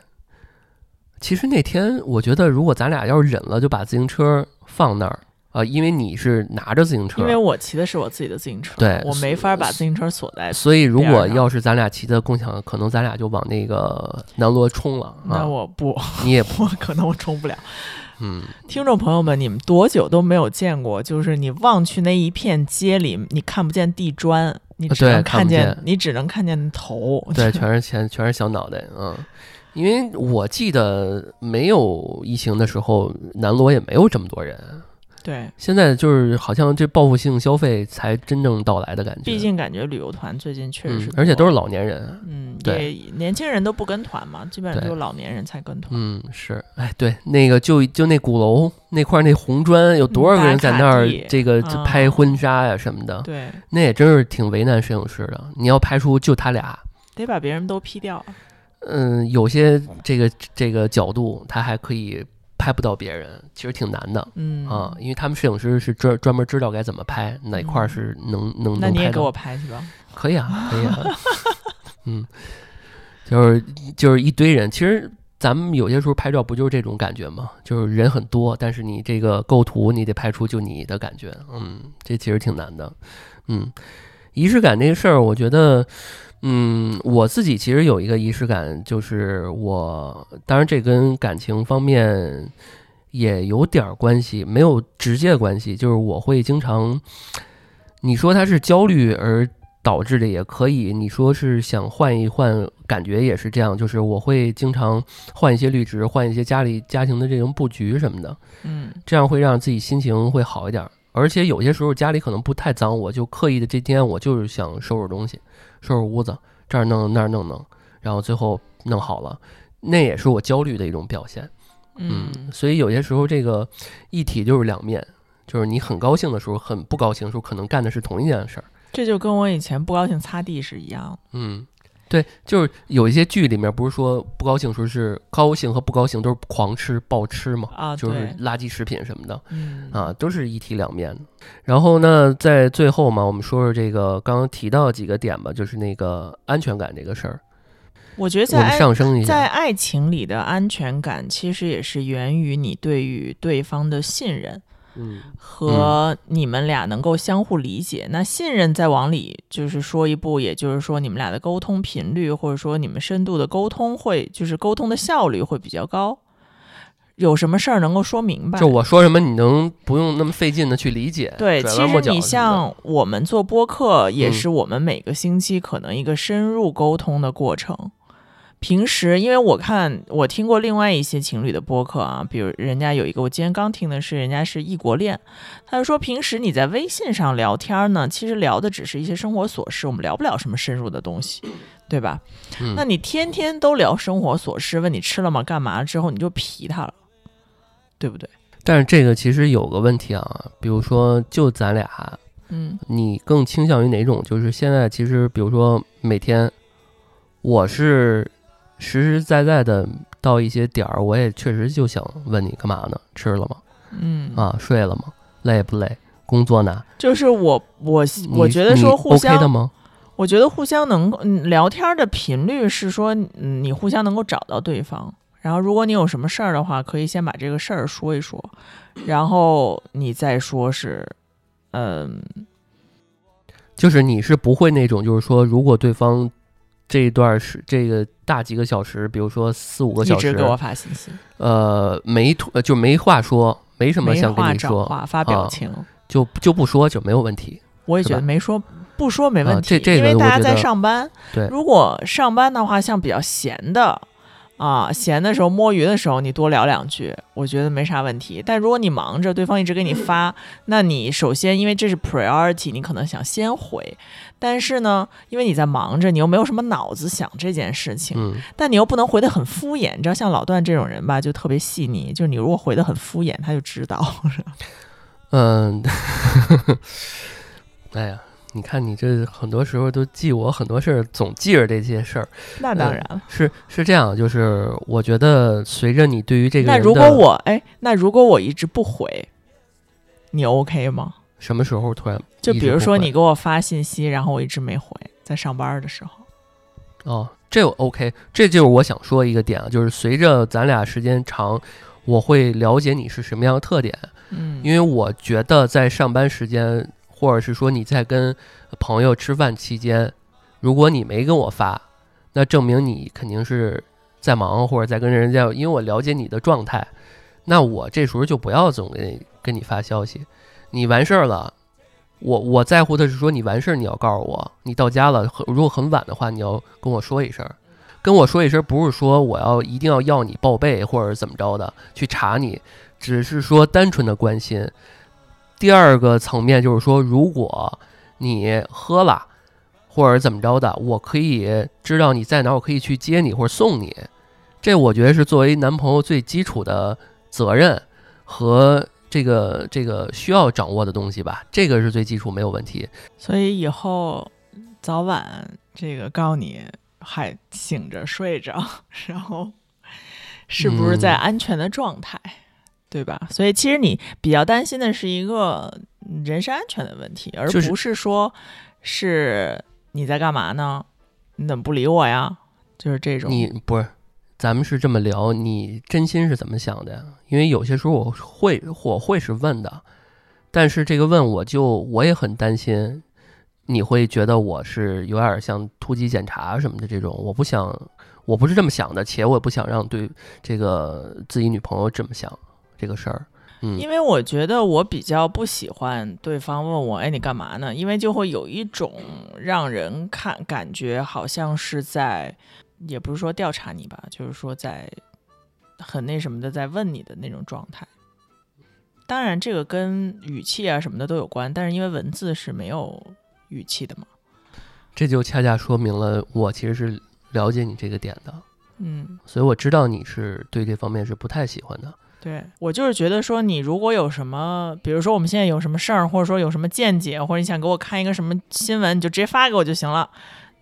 其实那天我觉得，如果咱俩要是忍了，就把自行车放那儿啊、因为你是拿着自行车因，为我骑的是我自己的自行车，对我没法把自行车锁在。所以如果要是咱俩骑的共享，可能咱俩就往那个南锣冲了那啊。我不，你也 *laughs* 不，可能我冲不了。嗯，*laughs* 听众朋友们，你们多久都没有见过，就是你望去那一片街里，你看不见地砖，你只能看见，看见你只能看见头。对，*laughs* 全是钱，全是小脑袋，嗯。因为我记得没有疫情的时候，南锣也没有这么多人。对，现在就是好像这报复性消费才真正到来的感觉。毕竟感觉旅游团最近确实是、嗯，而且都是，老年人。嗯，对年轻人都不跟团嘛，基本上对就老年人才跟团。嗯，是，哎，对，那个就就那鼓楼那块儿那红砖，有多少个人在那儿这个拍婚纱呀什么的，对，那也真是挺为难摄影师的。你要拍出就他俩，得把别人都 P 掉。嗯，有些这个这个角度他还可以拍不到别人，其实挺难的。嗯啊，，因为他们摄影师是专专门知道该怎么拍，哪块儿是能能那能拍到你也给我拍去吧。可以啊，*laughs* 可以啊，嗯，就是就是一堆人，其实咱们有些时候拍照不就是这种感觉吗？就是人很多，但是你这个构图你得拍出就你的感觉，嗯，这其实挺难的，嗯，仪式感这个事儿，我觉得。嗯，我自己其实有一个仪式感，就是我当然这跟感情方面也有点儿关系，没有直接关系，就是我会经常，你说它是焦虑而导致的也可以，你说是想换一换感觉也是这样，就是我会经常换一些绿植，换一些家里家庭的这种布局什么的，嗯。这样会让自己心情会好一点儿。而且有些时候家里可能不太脏，我就刻意的这天我就是想收拾东西，收拾屋子，这儿弄那儿弄弄，然后最后弄好了，那也是我焦虑的一种表现。嗯，所以有些时候这个一体就是两面，就是你很高兴的时候，很不高兴的时候，可能干的是同一件事儿。这就跟我以前不高兴擦地是一样。嗯，对，就是有一些剧里面不是说不高兴时候是高兴和不高兴都是狂吃暴吃嘛，啊，就是，垃圾食品什么的嗯啊，都是一体两面的。然后呢，在最后嘛，我们说说这个刚刚提到几个点吧，就是那个安全感这个事儿，我觉得在爱上升一下。在爱情里的安全感，其实也是源于你对于对方的信任嗯和你们俩能够相互理解。那信任再往里就是说一步，也就是说你们俩的沟通频率，或者说你们深度的沟通会，就是沟通的效率会比较高。有什么事儿能够说明白？就我说什么，你能不用那么费劲的去理解？对，其实你像我们做播客，也嗯是我们每个星期可能一个深入沟通的过程。平时，因为我看我听过另外一些情侣的播客啊，比如人家有一个，我今天刚听的是人家是异国恋，他就说平时你在微信上聊天呢，其实聊的只是一些生活琐事，我们聊不了什么深入的东西，对吧？嗯那你天天都聊生活琐事，问你吃了吗？干嘛之后你就皮他了，对不对？但是这个其实有个问题啊，比如说就咱俩，嗯你更倾向于哪种？就是现在其实，比如说每天，我是实实在在的到一些点儿，我也确实就想问你干嘛呢？吃了吗？嗯啊，睡了吗？累不累？工作呢？就是我我我觉得说互相 OK 的吗？我觉得互相能聊天的频率是说，嗯，你互相能够找到对方。然后，如果你有什么事儿的话，可以先把这个事儿说一说，然后你再说是，嗯，就是你是不会那种，就是说，如果对方这一段是这个大几个小时，比如说四五个小时一直给，我发信息，呃，没吐呃就没话说，没什么没想跟你说，话，发表啊情。就就不说就没有问题。我也觉得没说不说没问题，啊这这因为大家在上班。对如果上班的话，像比较闲的啊，闲的时候摸鱼的时候，你多聊两句，我觉得没啥问题。但如果你忙着，对方一直给你发，那你首先因为这是 priority，你可能想先回，但是呢，因为你在忙着，你又没有什么脑子想这件事情，嗯，但你又不能回得很敷衍。你知道，像老段这种人吧，就特别细腻，就是你如果回得很敷衍，他就知道。嗯，*laughs* 哎呀，你看你这很多时候都记我很多事儿，总记着这些事儿。那当然了。是是这样，就是我觉得随着你对于这个人那如果我哎，那如果我一直不回，你 OK 吗？什么时候突然就比如说你给我发信息，然后我一直没回，在上班的时候。哦，这我 OK，这就是我想说一个点啊，就是随着咱俩时间长，我会了解你是什么样的特点，嗯，因为我觉得在上班时间，或者是说你在跟朋友吃饭期间，如果你没跟我发，那证明你肯定是在忙或者在跟人家，因为我了解你的状态，那我这时候就不要总给你跟你发消息，你完事儿了。我我在乎的是说你完事儿你要告诉我，你到家了，如果很晚的话，你要跟我说一声，跟我说一声，不是说我要一定要要你报备或者怎么着的去查你，只是说单纯的关心。第二个层面就是说，如果你喝了或者怎么着的，我可以知道你在哪儿，我可以去接你或者送你。这我觉得是作为男朋友最基础的责任和这个这个需要掌握的东西吧。这个是最基础，没有问题。所以以后早晚这个告诉你还醒着睡着，*laughs* 然后是不是在嗯安全的状态，对吧？所以其实你比较担心的是一个人身安全的问题，而不是说是你在干嘛呢？你怎么不理我呀？就是这种。你不是，咱们是这么聊，你真心是怎么想的呀？因为有些时候我会我会是问的，但是这个问我就我也很担心，你会觉得我是有点像突击检查什么的这种，我不想，我不是这么想的，且我也不想让对这个自己女朋友这么想这个事儿。嗯因为我觉得我比较不喜欢对方问我，哎，你干嘛呢？因为就会有一种让人看感觉好像是在，也不是说调查你吧，就是说在很那什么的在问你的那种状态。当然这个跟语气啊什么的都有关，但是因为文字是没有语气的嘛。这就恰恰说明了我其实是了解你这个点的，嗯，所以我知道你是对这方面是不太喜欢的。对我就是觉得说，你如果有什么，比如说我们现在有什么事儿，或者说有什么见解，或者你想给我看一个什么新闻，你就直接发给我就行了，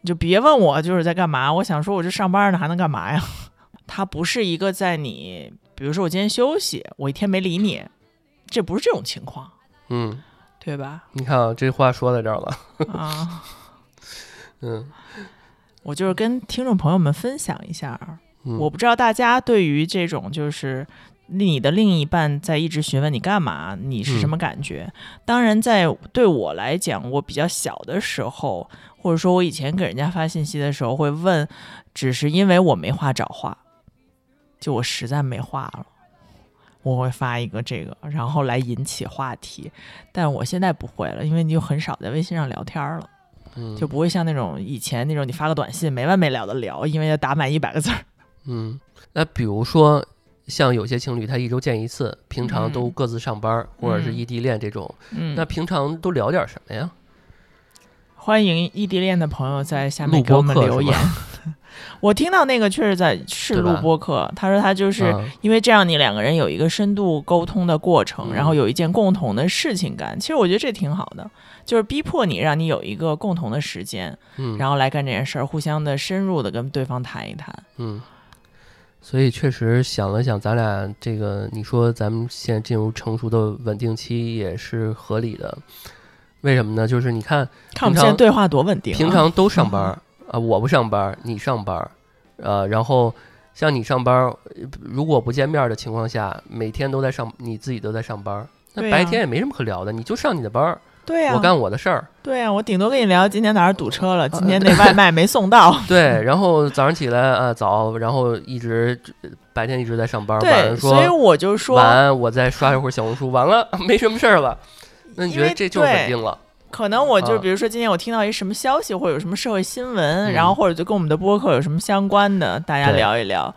你就别问我就是在干嘛。我想说，我这上班呢，还能干嘛呀？它不是一个在你，比如说我今天休息，我一天没理你，这不是这种情况，嗯，对吧？你看啊，这话说在这儿了。啊，*laughs* 嗯我就是跟听众朋友们分享一下我不知道大家对于这种就是你的另一半在一直询问你干嘛，你是什么感觉？当然，在对我来讲，我比较小的时候，或者说我以前给人家发信息的时候，会问，只是因为我没话找话，就我实在没话了。我会发一个这个，然后来引起话题，但我现在不会了，因为你就很少在微信上聊天了，嗯就不会像那种以前那种你发个短信没完没了的聊，因为要打满一百个字儿。嗯，那比如说像有些情侣，他一周见一次，平常都嗯。各自上班儿，或者是嗯。异地恋这种，嗯，那平常都聊点什么呀？欢迎异地恋的朋友在下面给我们留言。*laughs* 我听到那个确实在是录播客，他说他就是啊因为这样，你两个人有一个深度沟通的过程，嗯。然后有一件共同的事情干。其实我觉得这挺好的，就是逼迫你让你有一个共同的时间，嗯，然后来干这件事儿，互相的深入的跟对方谈一谈。嗯，所以确实想了想，咱俩这个，你说咱们现在进入成熟的稳定期也是合理的。为什么呢？就是你看，看我们现在对话多稳定、啊，平常都上班儿啊，我不上班，你上班儿，呃，然后像你上班如果不见面的情况下，每天都在上，你自己都在上班，那白天也没什么可聊的，你就上你的班儿，对呀、我干我的事儿。对呀、我顶多跟你聊今天哪儿堵车了，今天那外卖 *laughs* 没送到。对，然后早上起来啊早，然后一直白天一直在上班，晚对，上所以我就说，晚安，我再刷一会儿小红书，完了 *laughs* 没什么事儿了。那你觉得这就是稳定了？可能我就啊比如说今天我听到一什么消息，或者有什么社会新闻，嗯然后或者就跟我们的播客有什么相关的，大家聊一聊。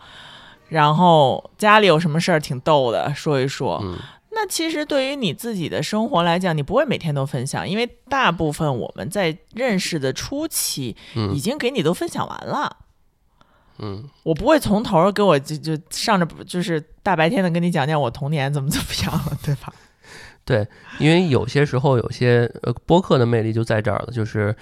然后家里有什么事儿挺逗的，说一说。嗯那其实对于你自己的生活来讲，你不会每天都分享，因为大部分我们在认识的初期已嗯经给你都分享完了。嗯我不会从头儿给我就就上着就是大白天的跟你讲讲我童年怎么怎么样了，对吧？*laughs* 对因为有些时候有些呃播客的魅力就在这儿了，就是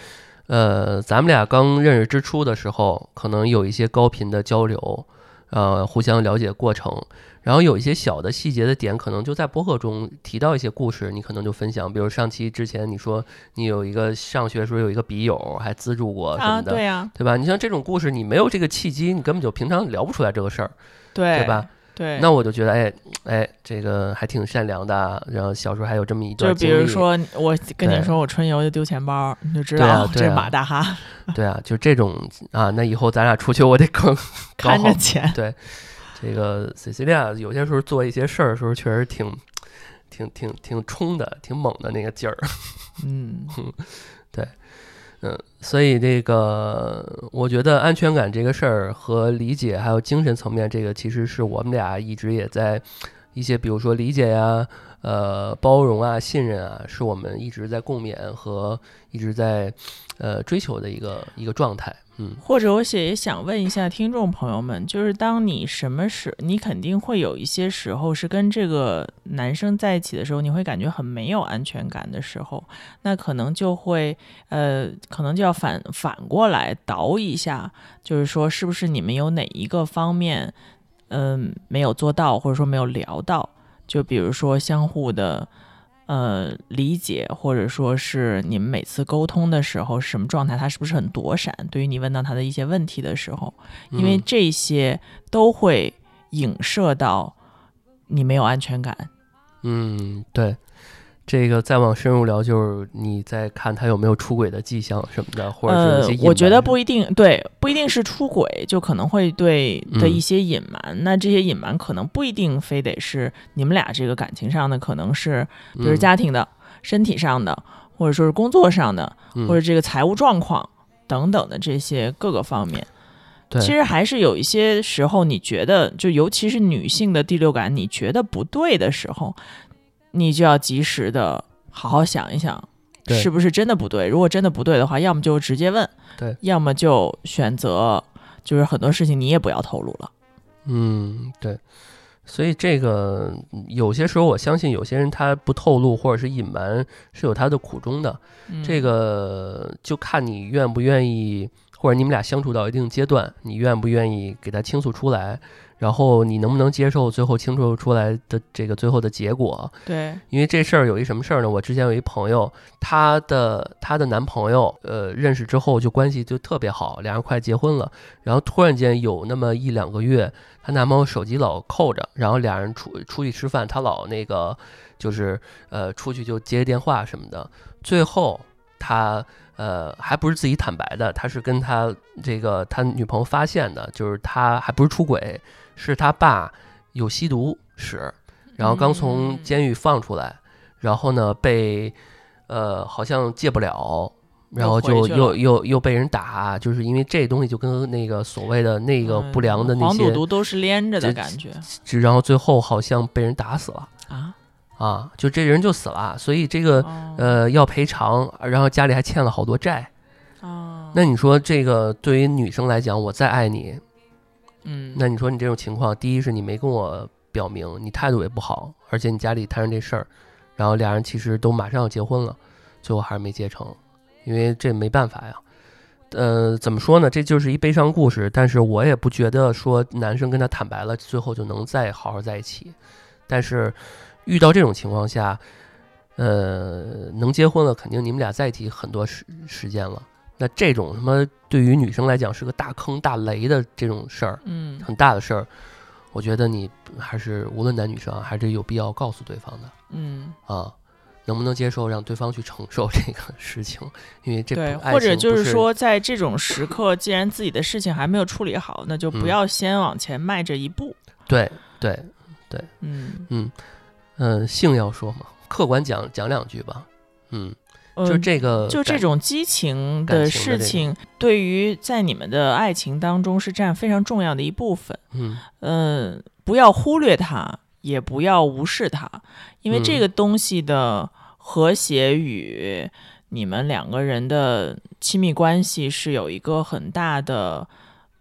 呃咱们俩刚认识之初的时候，可能有一些高频的交流，呃互相了解过程。然后有一些小的细节的点，可能就在播客中提到一些故事，你可能就分享。比如上期之前你说你有一个上学时候有一个笔友还资助过什啊，么的，对呀、对吧？你像这种故事，你没有这个契机，你根本就平常聊不出来这个事儿，对对吧？对，那我就觉得，哎哎，这个还挺善良的啊。然后小时候还有这么一就段经历，比如说，我跟你说我春游就丢钱包，你就知道这马大哈对啊，就这种啊，那以后咱俩出去，我得更 *laughs* 看着钱。对，这个 Cecilia 有些时候做一些事儿的时候，确实挺挺挺挺冲的，挺猛的那个劲儿。嗯，*laughs* 嗯，所以这个我觉得安全感这个事儿和理解还有精神层面这个，其实是我们俩一直也在一些比如说理解呀、呃包容啊、信任啊，是我们一直在共勉和一直在呃追求的一个一个状态。或者我写也想问一下听众朋友们，就是当你什么时，你肯定会有一些时候是跟这个男生在一起的时候，你会感觉很没有安全感的时候，那可能就会呃，可能就要反反过来倒一下，就是说是不是你们有哪一个方面，嗯、没有做到，或者说没有聊到，就比如说相互的。呃，理解或者说是你们每次沟通的时候是什么状态，他是不是很躲闪？对于你问到他的一些问题的时候，因为嗯这些都会影射到你没有安全感。嗯，对。这个再往深入聊，就是你在看他有没有出轨的迹象什么的，或者是些隐，我觉得不一定，对，不一定是出轨，就可能会对的嗯一些隐瞒。那这些隐瞒可能不一定非得是你们俩这个感情上的，可能是比如嗯家庭的、身体上的，或者说是工作上的，嗯或者这个财务状况等等的这些各个方面。对其实还是有一些时候，你觉得就尤其是女性的第六感，你觉得不对的时候，你就要及时的好好想一想，是不是真的不对？如果真的不对的话，要么就直接问，对，要么就选择就是很多事情你也不要透露了。嗯，对，所以这个嗯有些时候，我相信有些人他不透露或者是隐瞒是有他的苦衷的。嗯这个就看你愿不愿意，或者你们俩相处到一定阶段，你愿不愿意给他倾诉出来，然后你能不能接受最后倾诉出来的这个最后的结果。对，因为这事儿有一什么事儿呢？我之前有一朋友，她的她的男朋友，呃，认识之后就关系就特别好，俩人快结婚了。然后突然间有那么一两个月，她男朋友手机老扣着，然后俩人出出去吃饭，她老那个就是呃出去就接电话什么的。最后他呃还不是自己坦白的，他是跟他这个他女朋友发现的，就是他还不是出轨，是他爸有吸毒史，然后刚从嗯监狱放出来，然后呢被呃好像戒不了。然后就又又又又被人打，就是因为这东西就跟那个所谓的那个不良的那嗯黄些赌毒都是连着的感觉只然后最后好像被人打死了啊。啊，就这人就死了，所以这个哦呃要赔偿，然后家里还欠了好多债。哦，那你说这个对于女生来讲，我再爱你，嗯，那你说你这种情况，第一是你没跟我表明，你态度也不好，而且你家里摊上这事儿，然后俩人其实都马上要结婚了，最后还是没结成，因为这没办法呀。呃，怎么说呢？这就是一悲伤故事，但是我也不觉得说男生跟他坦白了，最后就能再好好在一起。但是遇到这种情况下，呃，能结婚了，肯定你们俩在一起很多时时间了。那这种什么对于女生来讲是个大坑大雷的这种事儿，嗯很大的事儿，我觉得你还是无论男女生啊还是有必要告诉对方的嗯，啊，能不能接受让对方去承受这个事情？因为这对，或者就是说，在这种时刻，既然自己的事情还没有处理好，那就不嗯要先往前迈这一步。对对，嗯，嗯嗯，性要说嘛，客观讲讲两句吧，嗯，就嗯这个就这种激情的事情，对于在你们的爱情当中是占非常重要的一部分。嗯嗯，不要忽略它，也不要无视它，因为这嗯个东西的和谐与你们两个人的亲密关系是有一个很大的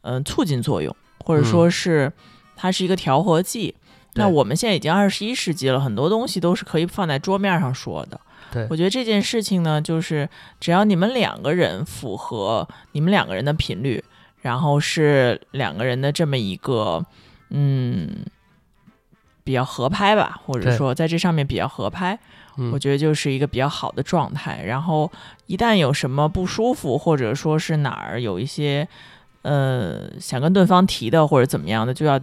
嗯、呃促进作用，或者说嗯是它是一个调和剂。那我们现在已经二十一世纪了，很多东西都是可以放在桌面上说的。对。我觉得这件事情呢，就是只要你们两个人符合你们两个人的频率，然后是两个人的这么一个嗯比较合拍吧，或者说在这上面比较合拍，嗯，我觉得就是一个比较好的状态。然后一旦有什么不舒服，或者说是哪儿有一些呃想跟对方提的或者怎么样的，就要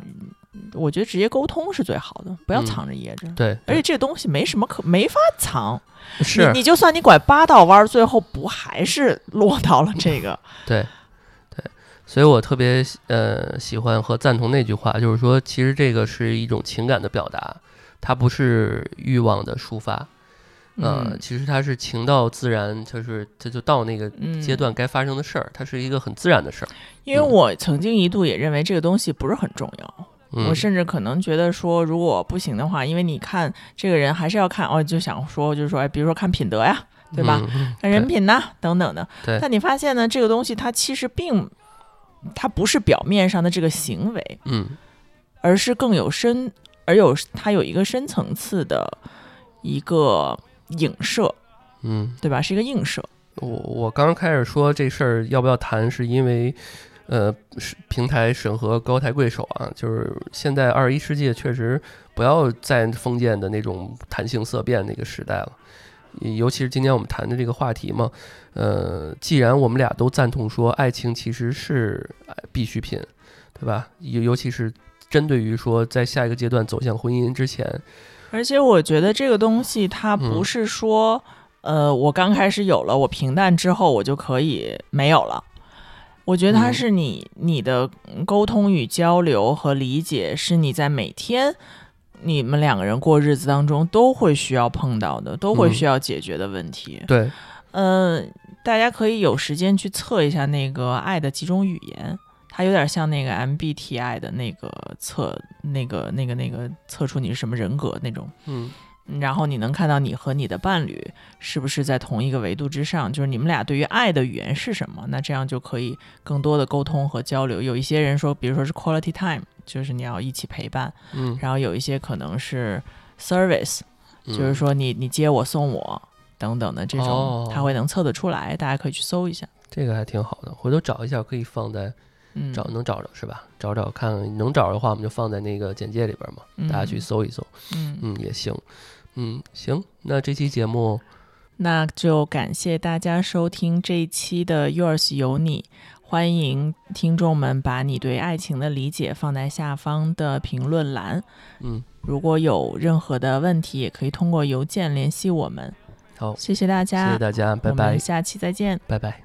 我觉得直接沟通是最好的，不要嗯藏着掖着。对，而且这东西没什么可没法藏，是你你就算你拐八道弯儿，最后不还是落到了这个？*laughs* 对，对，所以我特别喜呃喜欢和赞同那句话，就是说，其实这个是一种情感的表达，它不是欲望的抒发。呃，嗯其实它是情到自然，就是它就到那个嗯阶段该发生的事儿，它是一个很自然的事儿。因为嗯我曾经一度也认为这个东西不是很重要，嗯，我甚至可能觉得说，如果不行的话，因为你看这个人还是要看哦，就想说就是说，哎，比如说看品德呀，对吧？看人品呐、等等的。对但你发现呢，这个东西它其实并它不是表面上的这个行为，嗯，而是更有深，而有它有一个深层次的一个影射，嗯，对吧？是一个映射。我我刚开始说这事儿要不要谈，是因为，呃，是平台审核高抬贵手啊，就是现在二十一世纪确实不要再封建的那种谈性色变那个时代了，尤其是今天我们谈的这个话题嘛，呃，既然我们俩都赞同说爱情其实是呃必需品，对吧？尤尤其是针对于说在下一个阶段走向婚姻之前，而且我觉得这个东西它不嗯是说，呃，我刚开始有了，我平淡之后我就可以没有了。我觉得它嗯是你你的沟通与交流和理解，是你在每天你们两个人过日子当中都会需要碰到的，都会嗯需要解决的问题。对，嗯，大家可以有时间去测一下那个爱的几种语言，它有点像那个 MBTI 的那个测，那个那个那个测出你是什么人格那种。嗯然后你能看到你和你的伴侣是不是在同一个维度之上，就是你们俩对于爱的语言是什么？那这样就可以更多的沟通和交流。有一些人说，比如说是 quality time，就是你要一起陪伴，嗯，然后有一些可能是 service，嗯就是说你你接我送我等等的这种，哦他会能测得出来，大家可以去搜一下。这个还挺好的，回头找一下可以放在嗯，找能找着是吧？找找看能找着的话，我们就放在那个简介里边嘛，嗯大家去搜一搜，嗯，嗯，也行，嗯，行，那这期节目那就感谢大家收听这一期的 Yours 有你。欢迎听众们把你对爱情的理解放在下方的评论栏。嗯，如果有任何的问题，也可以通过邮件联系我们。好，谢谢大家，谢谢大家，拜我拜们，下期再见。拜拜。